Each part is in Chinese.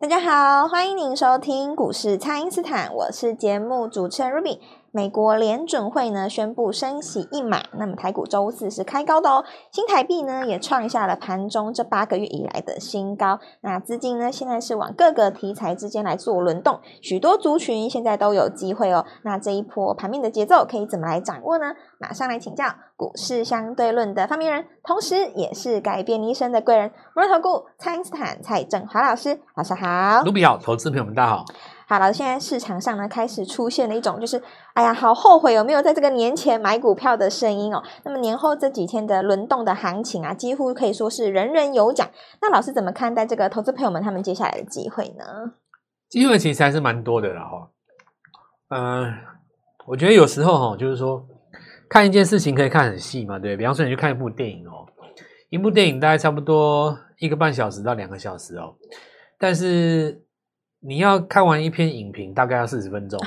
大家好，欢迎您收听股市蔡因斯坦，我是节目主持人 Ruby。美国联准会呢宣布升息一码，那么台股周四是开高的哦，新台币呢也创下了盘中这八个月以来的新高。那资金呢现在是往各个题材之间来做轮动，许多族群现在都有机会哦。那这一波盘面的节奏可以怎么来掌握呢？马上来请教股市相对论的发明人，同时也是改变一生的贵人——摩尔投顾蔡因斯坦蔡正华老师，老师好。卢比好，投资朋友们大家好。好了，现在市场上呢开始出现了一种，就是哎呀，好后悔有没有在这个年前买股票的声音哦。那么年后这几天的轮动的行情啊，几乎可以说是人人有奖。那老师怎么看待这个投资朋友们他们接下来的机会呢？机会其实还是蛮多的啦哈。嗯、我觉得有时候哈，就是说看一件事情可以看很细嘛，对，比方说你去看一部电影哦，一部电影大概差不多一个半小时到两个小时哦，但是。你要看完一篇影评，大概要四十分钟，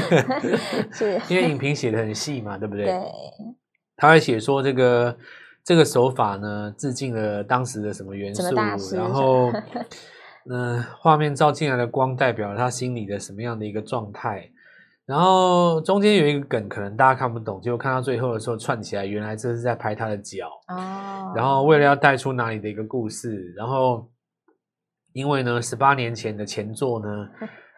是，因为影评写得很细嘛，对不对？对。他会写说这个这个手法呢，致敬了当时的什么元素，然后，嗯、呃，画面照进来的光代表了他心里的什么样的一个状态，然后中间有一个梗，可能大家看不懂，结果看到最后的时候串起来，原来这是在拍他的脚哦，然后为了要带出哪里的一个故事，然后。因为呢，十八年前的前作呢，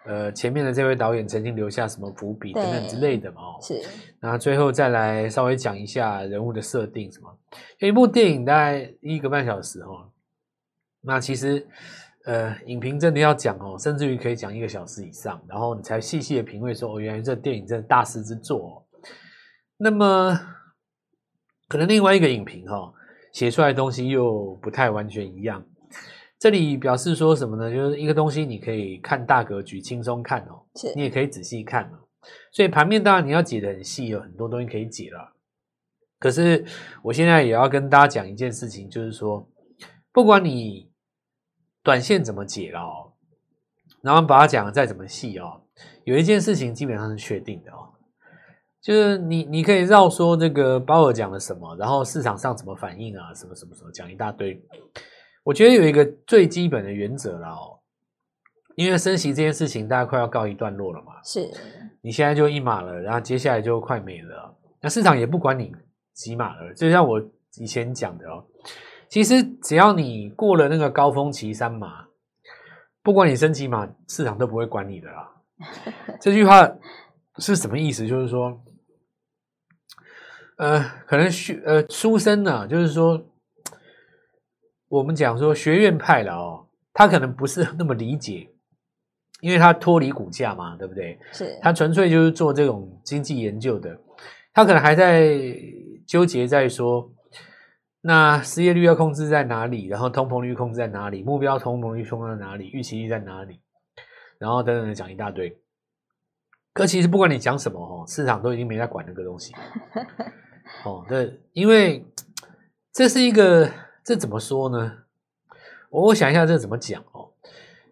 呃，前面的这位导演曾经留下什么伏笔等等之类的嘛，哦，是。那最后再来稍微讲一下人物的设定什么。有一部电影大概一个半小时哦，那其实呃，影评真的要讲哦，甚至于可以讲一个小时以上，然后你才细细的品味说，哦，原来这电影真的大师之作哦。那么可能另外一个影评哈，写出来的东西又不太完全一样。这里表示说什么呢？就是一个东西，你可以看大格局，轻松看哦。你也可以仔细看哦。所以盘面当然你要解的很细，有很多东西可以解了。可是我现在也要跟大家讲一件事情，就是说，不管你短线怎么解了哦，然后把它讲的再怎么细哦，有一件事情基本上是确定的哦，就是你你可以绕说这个鲍尔讲了什么，然后市场上怎么反应啊，什么什么什么，讲一大堆。我觉得有一个最基本的原则啦哦，因为升息这件事情大家快要告一段落了嘛，是，你现在就一码了，然后接下来就快没了，那市场也不管你几码了，就像我以前讲的哦，其实只要你过了那个高峰期三码，不管你升几码，市场都不会管你的啦。这句话是什么意思？就是说，呃，可能书呃书生呢，就是说。我们讲说学院派了哦，他可能不是 那么理解，因为他脱离股价嘛，对不对？是，他纯粹就是做这种经济研究的，他可能还在纠结在说，那失业率要控制在哪里，然后通膨率控制在哪里，目标通膨率控制在哪里，预期率在哪里，然后等等的讲一大堆。可其实不管你讲什么哦，市场都已经没在管那个东西。哦，对，因为这是一个。这怎么说呢？我想一下，这怎么讲哦？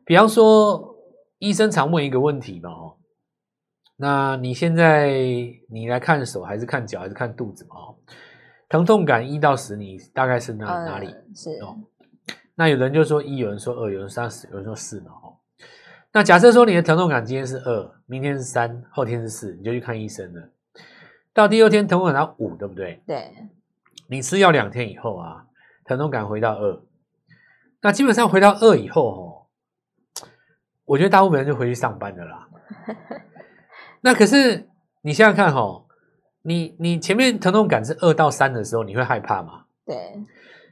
比方说，医生常问一个问题嘛，哦，那你现在你来看手还是看脚还是看肚子嘛？哦，疼痛感一到十，你大概是哪、呃、哪里？是哦。那有人就说一，有人说二，有人说三，有人说四嘛？哦，那假设说你的疼痛感今天是二，明天是三，后天是四，你就去看医生了。到第二天疼痛感到五，对不对？对。你吃药两天以后啊。疼痛感回到二，那基本上回到二以后，哦，我觉得大部分人就回去上班的啦。那可是你想想看，哈，你你前面疼痛感是二到三的时候，你会害怕吗？对。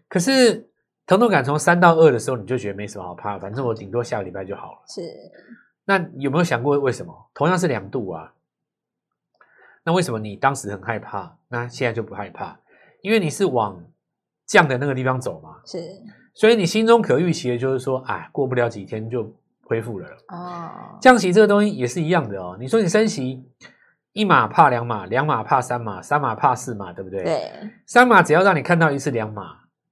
可是疼痛感从三到二的时候，你就觉得没什么好怕，反正我顶多下个礼拜就好了。是。那有没有想过为什么？同样是两度啊，那为什么你当时很害怕，那现在就不害怕？因为你是往。降的那个地方走嘛，是，所以你心中可预期的就是说，哎，过不了几天就恢复了。哦，降息这个东西也是一样的哦。你说你升息一码怕两码，两码怕三码，三码怕四码，对不对？对。三码只要让你看到一次两码，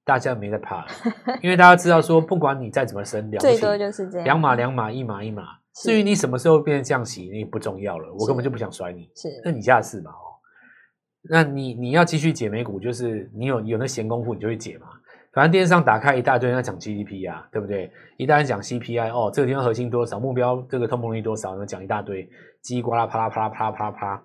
大家没得怕了，因为大家知道说，不管你再怎么升，最多就是这样，两码两码，一码一码。至于你什么时候变成降息，那不重要了，我根本就不想甩你。是，那你家的事嘛。那你你要继续解美股，就是你有有那闲工夫，你就会解嘛。反正电视上打开一大堆人在讲 GDP 啊，对不对？一大堆讲 CPI 哦，这个地方核心多少，目标这个通膨率多少，然后讲一大堆，叽呱啦啪啦啪啦啪啦啪啦啪啦。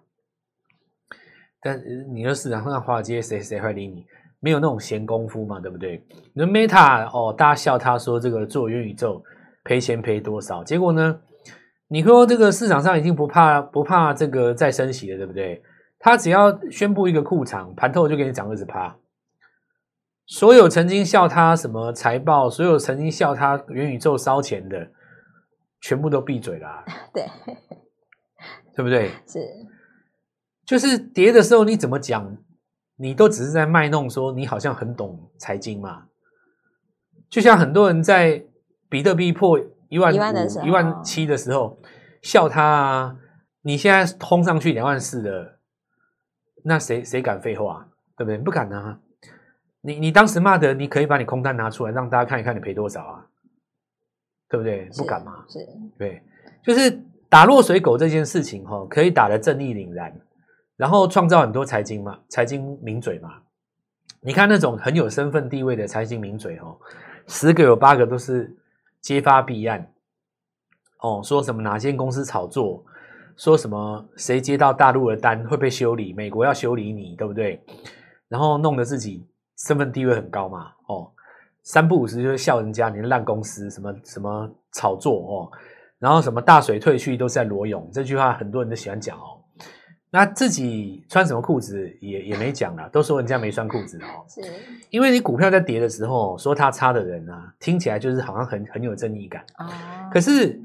但你说市场上华尔街谁谁会理你？没有那种闲工夫嘛，对不对？你说 Meta 哦，大家笑他说这个做元宇宙赔钱赔多少？结果呢？你说这个市场上已经不怕不怕这个再升息了，对不对？他只要宣布一个库藏，盘透就给你涨二十趴。所有曾经笑他什么财报，所有曾经笑他元宇宙烧钱的，全部都闭嘴啦。对，对不对？是，就是跌的时候你怎么讲，你都只是在卖弄说你好像很懂财经嘛。就像很多人在比特币破。一万五、一万七的时候，笑他啊！你现在轰上去两万四了，那谁谁敢废话？对不对？不敢啊！你你当时骂的，你可以把你空单拿出来，让大家看一看你赔多少啊？对不对？不敢嘛？是，对，就是打落水狗这件事情哈，可以打得正义凛然，然后创造很多财经嘛，财经名嘴嘛。你看那种很有身份地位的财经名嘴哦，十个有八个都是。揭发弊案，哦，说什么哪间公司炒作，说什么谁接到大陆的单会被修理，美国要修理你，对不对？然后弄得自己身份地位很高嘛，哦，三不五时就是笑人家你的烂公司，什么什么炒作哦，然后什么大水退去都是在裸泳，这句话很多人都喜欢讲哦。那自己穿什么裤子也也没讲了，都说人家没穿裤子哦。是，因为你股票在跌的时候说它差的人啊，听起来就是好像很很有正义感。哦。可是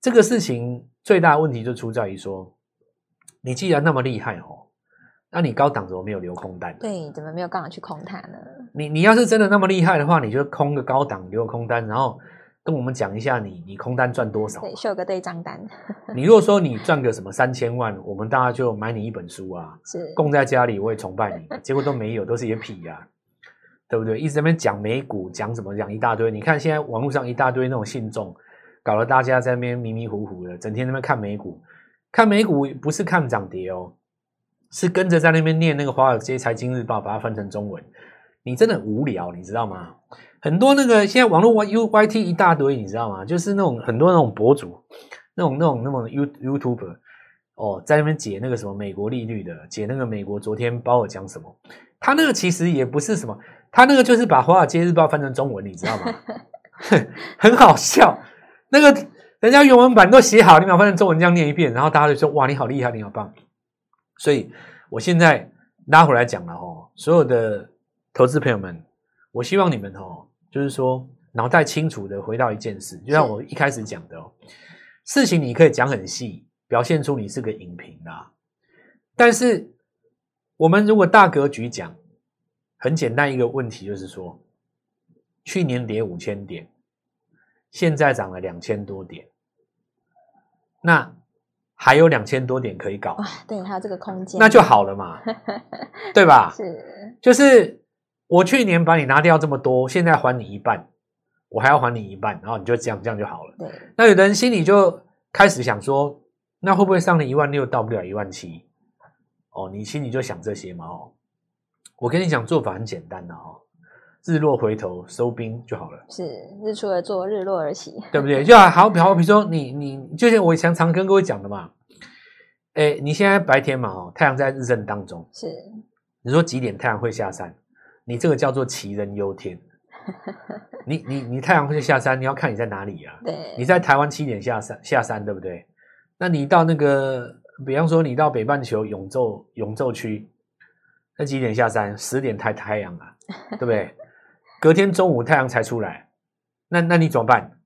这个事情最大的问题就出在于说，你既然那么厉害哦，那你高档怎么没有留空单？对，怎么没有刚好去空它呢？你你要是真的那么厉害的话，你就空个高档留个空单，然后。跟我们讲一下你你空单赚多少？对，秀个对账单。你如果说你赚个什么三千万，我们大家就买你一本书啊，是供在家里，我也崇拜你。结果都没有，都是一些屁呀、啊，对不对？一直在那边讲美股，讲什么讲一大堆。你看现在网络上一大堆那种信众，搞得大家在那边迷迷糊糊的，整天在那边看美股。看美股不是看涨跌哦，是跟着在那边念那个华尔街财经日报，把它翻成中文。你真的很无聊，你知道吗？很多那个现在网络 Y U Y T 一大堆，你知道吗？就是那种很多那种博主，那种那种那种 You YouTuber 哦，在那边解那个什么美国利率的，解那个美国昨天鲍尔讲什么，他那个其实也不是什么，他那个就是把华尔街日报翻成中文，你知道吗？很好笑，那个人家原文版都写好，你把它翻成中文这样念一遍，然后大家就说哇，你好厉害，你好棒。所以我现在拉回来讲了哦，所有的投资朋友们，我希望你们哦。就是说，脑袋清楚的回到一件事，就像我一开始讲的哦，事情你可以讲很细，表现出你是个影评啦。但是，我们如果大格局讲，很简单一个问题就是说，去年跌五千点，现在涨了两千多点，那还有两千多点可以搞。哇，对，还有这个空间，那就好了嘛，对吧？是，就是。我去年把你拿掉这么多，现在还你一半，我还要还你一半，然后你就这样这样就好了。对，那有的人心里就开始想说，那会不会上了一万六到不了一万七？哦，你心里就想这些嘛？哦，我跟你讲，做法很简单的哦，日落回头收兵就好了。是，日出而作，日落而息，对不对？就好好比好比说你你，就像我常常跟各位讲的嘛，哎，你现在白天嘛，哦，太阳在日正当中，是，你说几点太阳会下山？你这个叫做杞人忧天，你你你太阳会下山，你要看你在哪里啊？对，你在台湾七点下山下山，对不对？那你到那个，比方说你到北半球永昼永昼区，那几点下山？十点太太阳啊，对不对？隔天中午太阳才出来，那那你怎么办？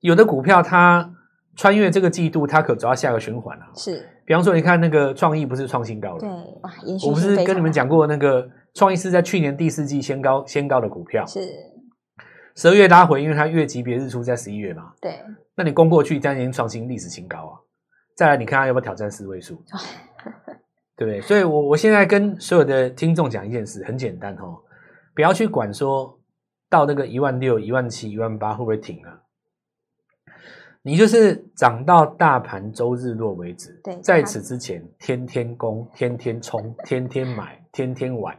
有的股票它穿越这个季度，它可走到下个循环啊。是，比方说你看那个创意不是创新高了？对，哇，我不是跟你们讲过那个。创意是在去年第四季先高先高的股票，是十二月拉回，因为它月级别日出在十一月嘛。对，那你攻过去，将已经创新历史新高啊！再来，你看它要不要挑战四位数？对不对？所以我我现在跟所有的听众讲一件事，很简单哦，不要去管说到那个一万六、一万七、一万八会不会停啊？你就是涨到大盘周日落为止。对，在此之前，天天攻，天天冲，天天买，天天玩。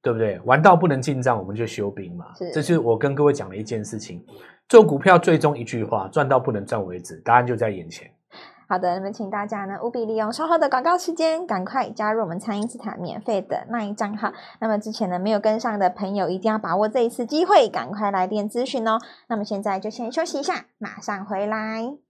对不对？玩到不能进账，我们就休兵嘛。是，这就是我跟各位讲的一件事情。做股票最终一句话：赚到不能赚为止，答案就在眼前。好的，那么请大家呢务必利用稍后的广告时间，赶快加入我们餐饮斯坦免费的那一账号。那么之前呢没有跟上的朋友，一定要把握这一次机会，赶快来电咨询哦。那么现在就先休息一下，马上回来。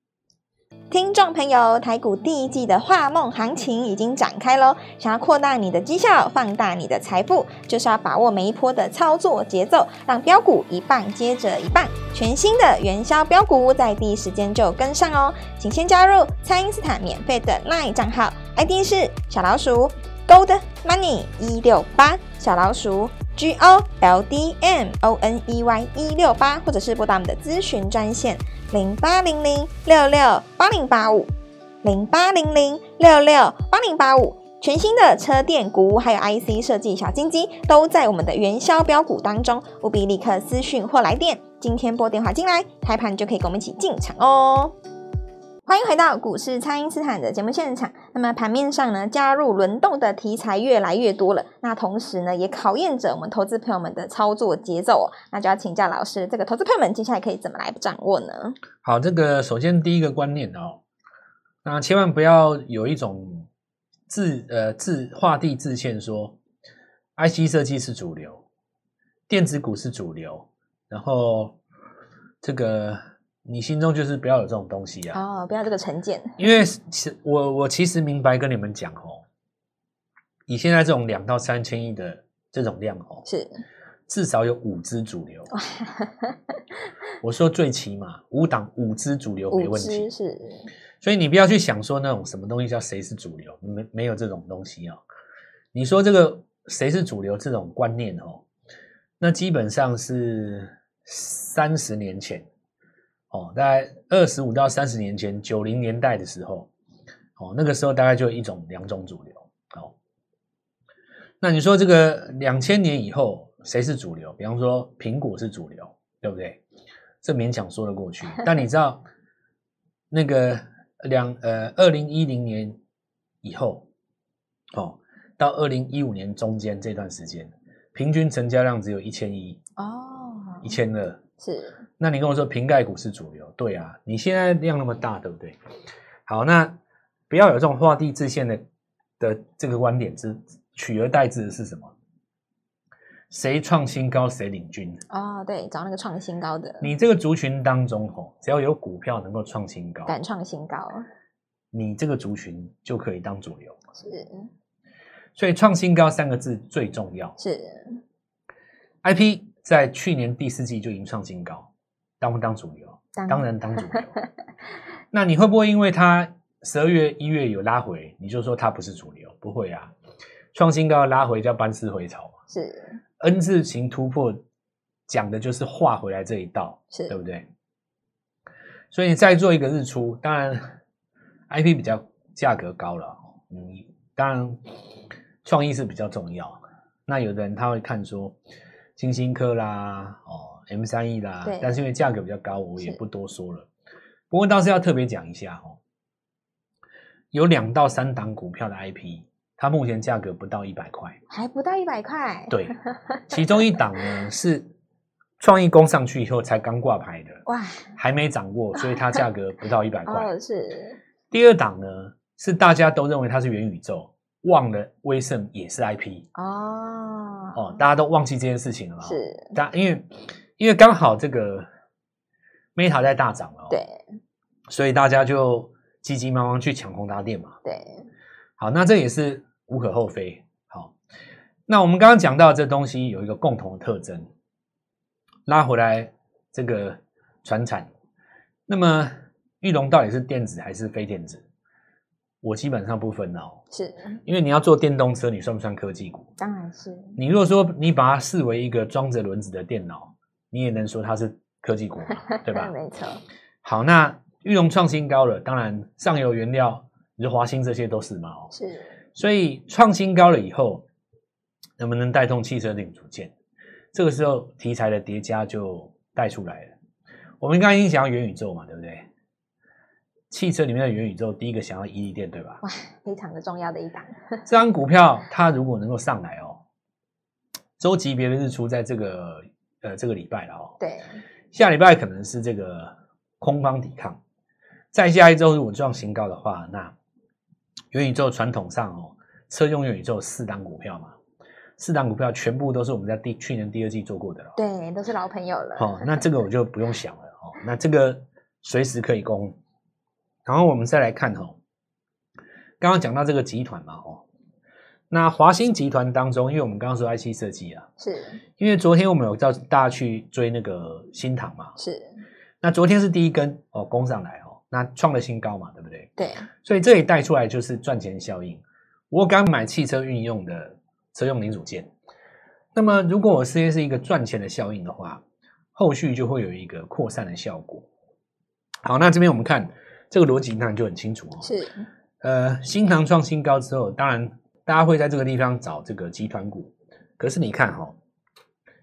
听众朋友，台股第一季的画梦行情已经展开喽！想要扩大你的绩效，放大你的财富，就是要把握每一波的操作节奏，让标股一棒接着一棒，全新的元宵标股在第一时间就跟上哦！请先加入蔡因斯坦免费的 LINE 账号，ID 是小老鼠 Gold Money 一六八，小老鼠 G O L D M O N E Y 一六八，或者是拨打我们的咨询专线。零八零零六六八零八五，零八零零六六八零八五，全新的车电股还有 IC 设计小金鸡都在我们的元宵标股当中，务必立刻私讯或来电，今天拨电话进来，开盘就可以跟我们一起进场哦。欢迎回到股市，蔡因斯坦的节目现场。那么盘面上呢，加入轮动的题材越来越多了。那同时呢，也考验着我们投资朋友们的操作节奏哦。那就要请教老师，这个投资朋友们接下来可以怎么来掌握呢？好，这个首先第一个观念哦，那千万不要有一种自呃自画地自限说，IC 设计是主流，电子股是主流，然后这个。你心中就是不要有这种东西啊！哦，不要这个成见。因为其我我其实明白跟你们讲哦，以现在这种两到三千亿的这种量哦，是至少有五支主流。我说最起码五档五支主流没问题。是，所以你不要去想说那种什么东西叫谁是主流，没没有这种东西哦。你说这个谁是主流这种观念哦，那基本上是三十年前。哦，大概二十五到三十年前，九零年代的时候，哦，那个时候大概就一种两种主流。哦，那你说这个两千年以后谁是主流？比方说苹果是主流，对不对？这勉强说得过去。但你知道那个两呃二零一零年以后，哦，到二零一五年中间这段时间，平均成交量只有一千一哦，一千二是。那你跟我说瓶盖股是主流，对啊，你现在量那么大，对不对？好，那不要有这种画地自限的的这个观点，之取而代之的是什么？谁创新高谁领军哦，对，找那个创新高的。你这个族群当中，吼，只要有股票能够创新高，敢创新高，你这个族群就可以当主流。是，所以创新高三个字最重要。是，IP 在去年第四季就已经创新高。当不当主流？当，当然当主流。那你会不会因为它十二月、一月有拉回，你就说它不是主流？不会啊，创新高拉回叫班师回朝嘛。是 N 字形突破，讲的就是画回来这一道，是对不对？所以你再做一个日出，当然 IP 比较价格高了，嗯，当然创意是比较重要。那有的人他会看说晶心科啦，哦。M 三 E 啦，但是因为价格比较高，我也不多说了。不过倒是要特别讲一下哦，有两到三档股票的 IP，它目前价格不到一百块，还不到一百块。对，其中一档呢是创意攻上去以后才刚挂牌的，哇，还没涨过，所以它价格不到一百块。哦，是。第二档呢是大家都认为它是元宇宙，忘了威盛也是 IP 哦哦，大家都忘记这件事情了吗？是，大因为。因为刚好这个 Meta 在大涨了，对，所以大家就急急忙忙去抢宏达电嘛，对，好，那这也是无可厚非。好，那我们刚刚讲到这东西有一个共同的特征，拉回来这个船产，那么玉龙到底是电子还是非电子？我基本上不分哦，是因为你要做电动车，你算不算科技股？当然是。你如果说你把它视为一个装着轮子的电脑。你也能说它是科技股嘛，对吧？没错。好，那玉龙创新高了，当然上游原料，你说华兴这些都是嘛。是。所以创新高了以后，能不能带动汽车零组件？这个时候题材的叠加就带出来了。我们刚刚已经讲到元宇宙嘛，对？汽车里面的元宇宙，第一个想要伊利电，对吧？哇，非常的重要的一档。这张股票它如果能够上来哦。周级别的日出在这个呃这个礼拜了哦。对，下礼拜可能是这个空方抵抗，再下一周如果创新高的话，那元宇宙传统上哦，车用元宇宙四档股票嘛，四档股票全部都是我们在第去年第二季做过的了，对，都是老朋友了。哦，那这个我就不用想了哦，那这个随时可以攻。然后我们再来看哦，刚刚讲到这个集团嘛哦。那华新集团当中，因为我们刚刚说 IC 设计啊，是因为昨天我们有叫大家去追那个新唐嘛，是。那昨天是第一根哦，攻上来哦，那创了新高嘛，对不对？对。所以这里带出来就是赚钱效应。我刚买汽车运用的车用零组件，那么如果我实现是一个赚钱的效应的话，后续就会有一个扩散的效果。好，那这边我们看这个逻辑，当然就很清楚哦。是。呃，新唐创新高之后，当然。大家会在这个地方找这个集团股，可是你看哈、哦，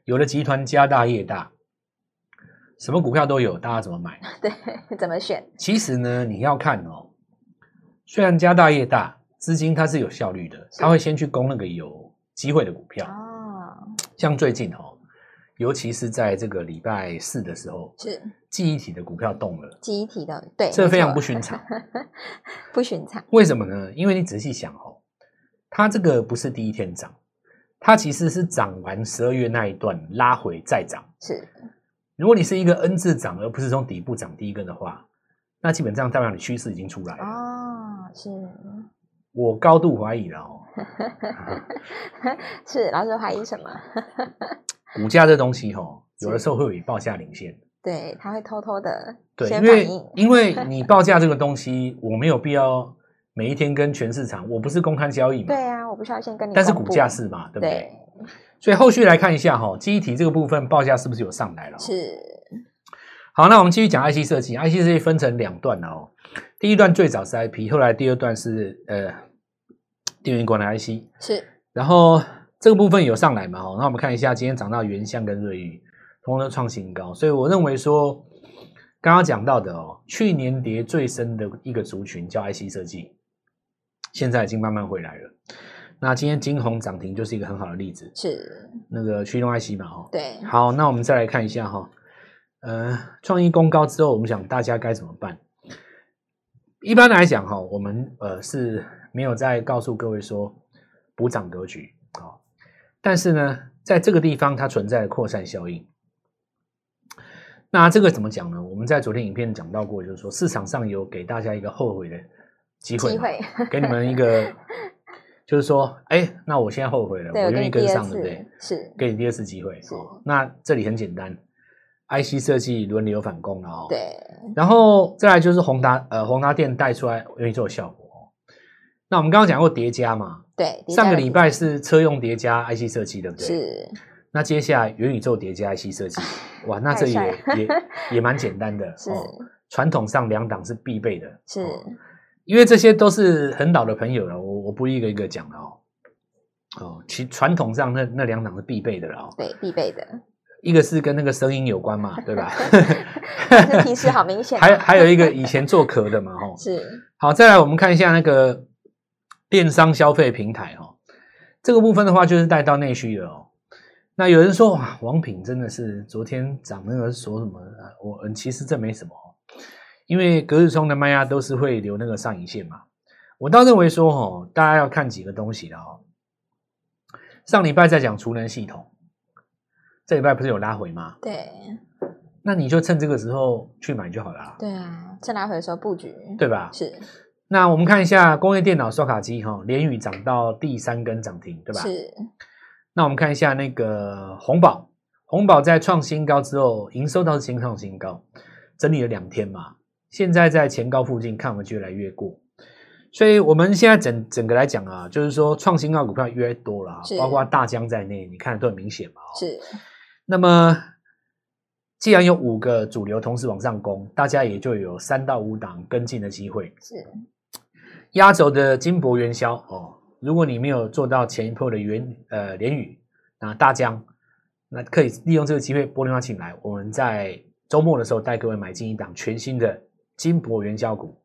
有的集团家大业大，什么股票都有，大家怎么买？对，怎么选？其实呢，你要看哦，虽然家大业大，资金它是有效率的，它会先去攻那个有机会的股票。哦，像最近哦，尤其是在这个礼拜四的时候，是记忆体的股票动了。记忆体的，对，这非常不寻常，不寻常。为什么呢？因为你仔细想哦。它这个不是第一天涨，它其实是涨完十二月那一段拉回再涨。是，如果你是一个 N 字涨，而不是从底部涨第一根的话，那基本上代表你趋势已经出来了。哦，是。我高度怀疑了哦。是，老师怀疑什么？股价这东西哦，有的时候会比报价领先。对，它会偷偷的对，因为因为你报价这个东西，我没有必要。每一天跟全市场，我不是公开交易嘛？对啊，我不需要先跟你。但是股价是嘛，对不对？对。所以后续来看一下哈，记忆体这个部分报价是不是有上来了？是。好，那我们继续讲 IC 设计，IC 设计分成两段了哦。第一段最早是 IP，后来第二段是呃电源管理 IC。是。然后这个部分有上来嘛？哦，那我们看一下，今天涨到原相跟瑞昱，同样都创新高。所以我认为说，刚刚讲到的哦，去年跌最深的一个族群叫 IC 设计。现在已经慢慢回来了。那今天金红涨停就是一个很好的例子，是那个驱动 IC 嘛？哈，对。好，那我们再来看一下哈，呃，创意攻高之后，我们想大家该怎么办？一般来讲哈，我们呃是没有在告诉各位说补涨格局啊，但是呢，在这个地方它存在扩散效应。那这个怎么讲呢？我们在昨天影片讲到过，就是说市场上有给大家一个后悔的。机会，机会给你们一个，就是说，哎，那我现在后悔了，我愿意跟上，对不对？是，给你第二次机会。哦，那这里很简单，IC 设计轮流反攻了哦。对，然后再来就是宏达，呃，宏达电带出来愿意做效果。那我们刚刚讲过叠加嘛？对，上个礼拜是车用叠加 IC 设计，对不对？是。那接下来元宇宙叠加 IC 设计，哇，那这也也也蛮简单的。是，传统上两档是必备的。是。因为这些都是很老的朋友了，我我不一个一个讲了哦。哦，其传统上那那两档是必备的了哦。对，必备的。一个是跟那个声音有关嘛，对吧？这提示好明显。还还有一个以前做壳的嘛，吼。是。好，再来我们看一下那个电商消费平台哦，这个部分的话就是带到内需了哦。那有人说哇，王品真的是昨天涨那个说什么？我嗯，其实这没什么。因为隔日冲的卖压都是会留那个上影线嘛，我倒认为说哦，大家要看几个东西的哦。上礼拜在讲储能系统，这礼拜不是有拉回吗？对，那你就趁这个时候去买就好了。对啊，趁拉回的时候布局，对吧？是。那我们看一下工业电脑刷卡机哈，联宇涨到第三根涨停，对吧？是。那我们看一下那个红宝，红宝在创新高之后，营收倒是新创新高，整理了两天嘛。现在在前高附近，看我们就越来越过，所以我们现在整整个来讲啊，就是说创新高股票越来越多了，包括大江在内，你看都很明显嘛。是。那么既然有五个主流同时往上攻，大家也就有三到五档跟进的机会。是。压轴的金箔元宵哦，如果你没有做到前一波的元呃联宇啊大疆，那可以利用这个机会拨电话请来，我们在周末的时候带各位买进一档全新的。金箔元宵股，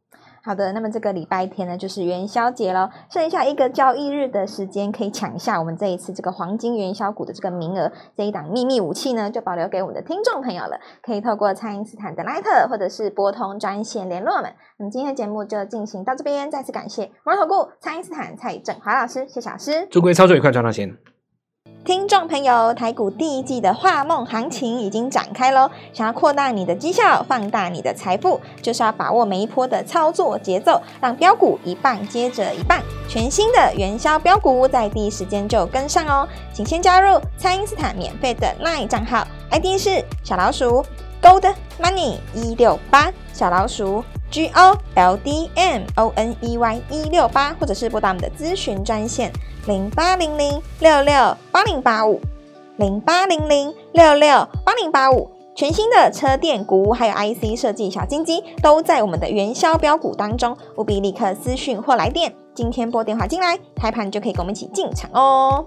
好的，那么这个礼拜天呢，就是元宵节喽，剩下一个交易日的时间，可以抢一下我们这一次这个黄金元宵股的这个名额。这一档秘密武器呢，就保留给我们的听众朋友了，可以透过蔡因斯坦的 LINE 或者是拨通专线联络我们。那么今天的节目就进行到这边，再次感谢摩尔投顾蔡因斯坦蔡振华老师，谢谢老师，祝各位操作愉快，赚到钱。听众朋友，台股第一季的画梦行情已经展开喽！想要扩大你的绩效，放大你的财富，就是要把握每一波的操作节奏，让标股一棒接着一棒。全新的元宵标股在第一时间就跟上哦！请先加入蔡因斯坦免费的 LINE 账号，ID 是小老鼠 Gold Money 一六八，小老鼠 G O L D M O N E Y 一六八，或者是拨打我们的咨询专线。零八零零六六八零八五，零八零零六六八零八五，全新的车电股还有 IC 设计小金鸡都在我们的元宵标股当中，务必立刻私讯或来电，今天拨电话进来，开盘就可以跟我们一起进场哦。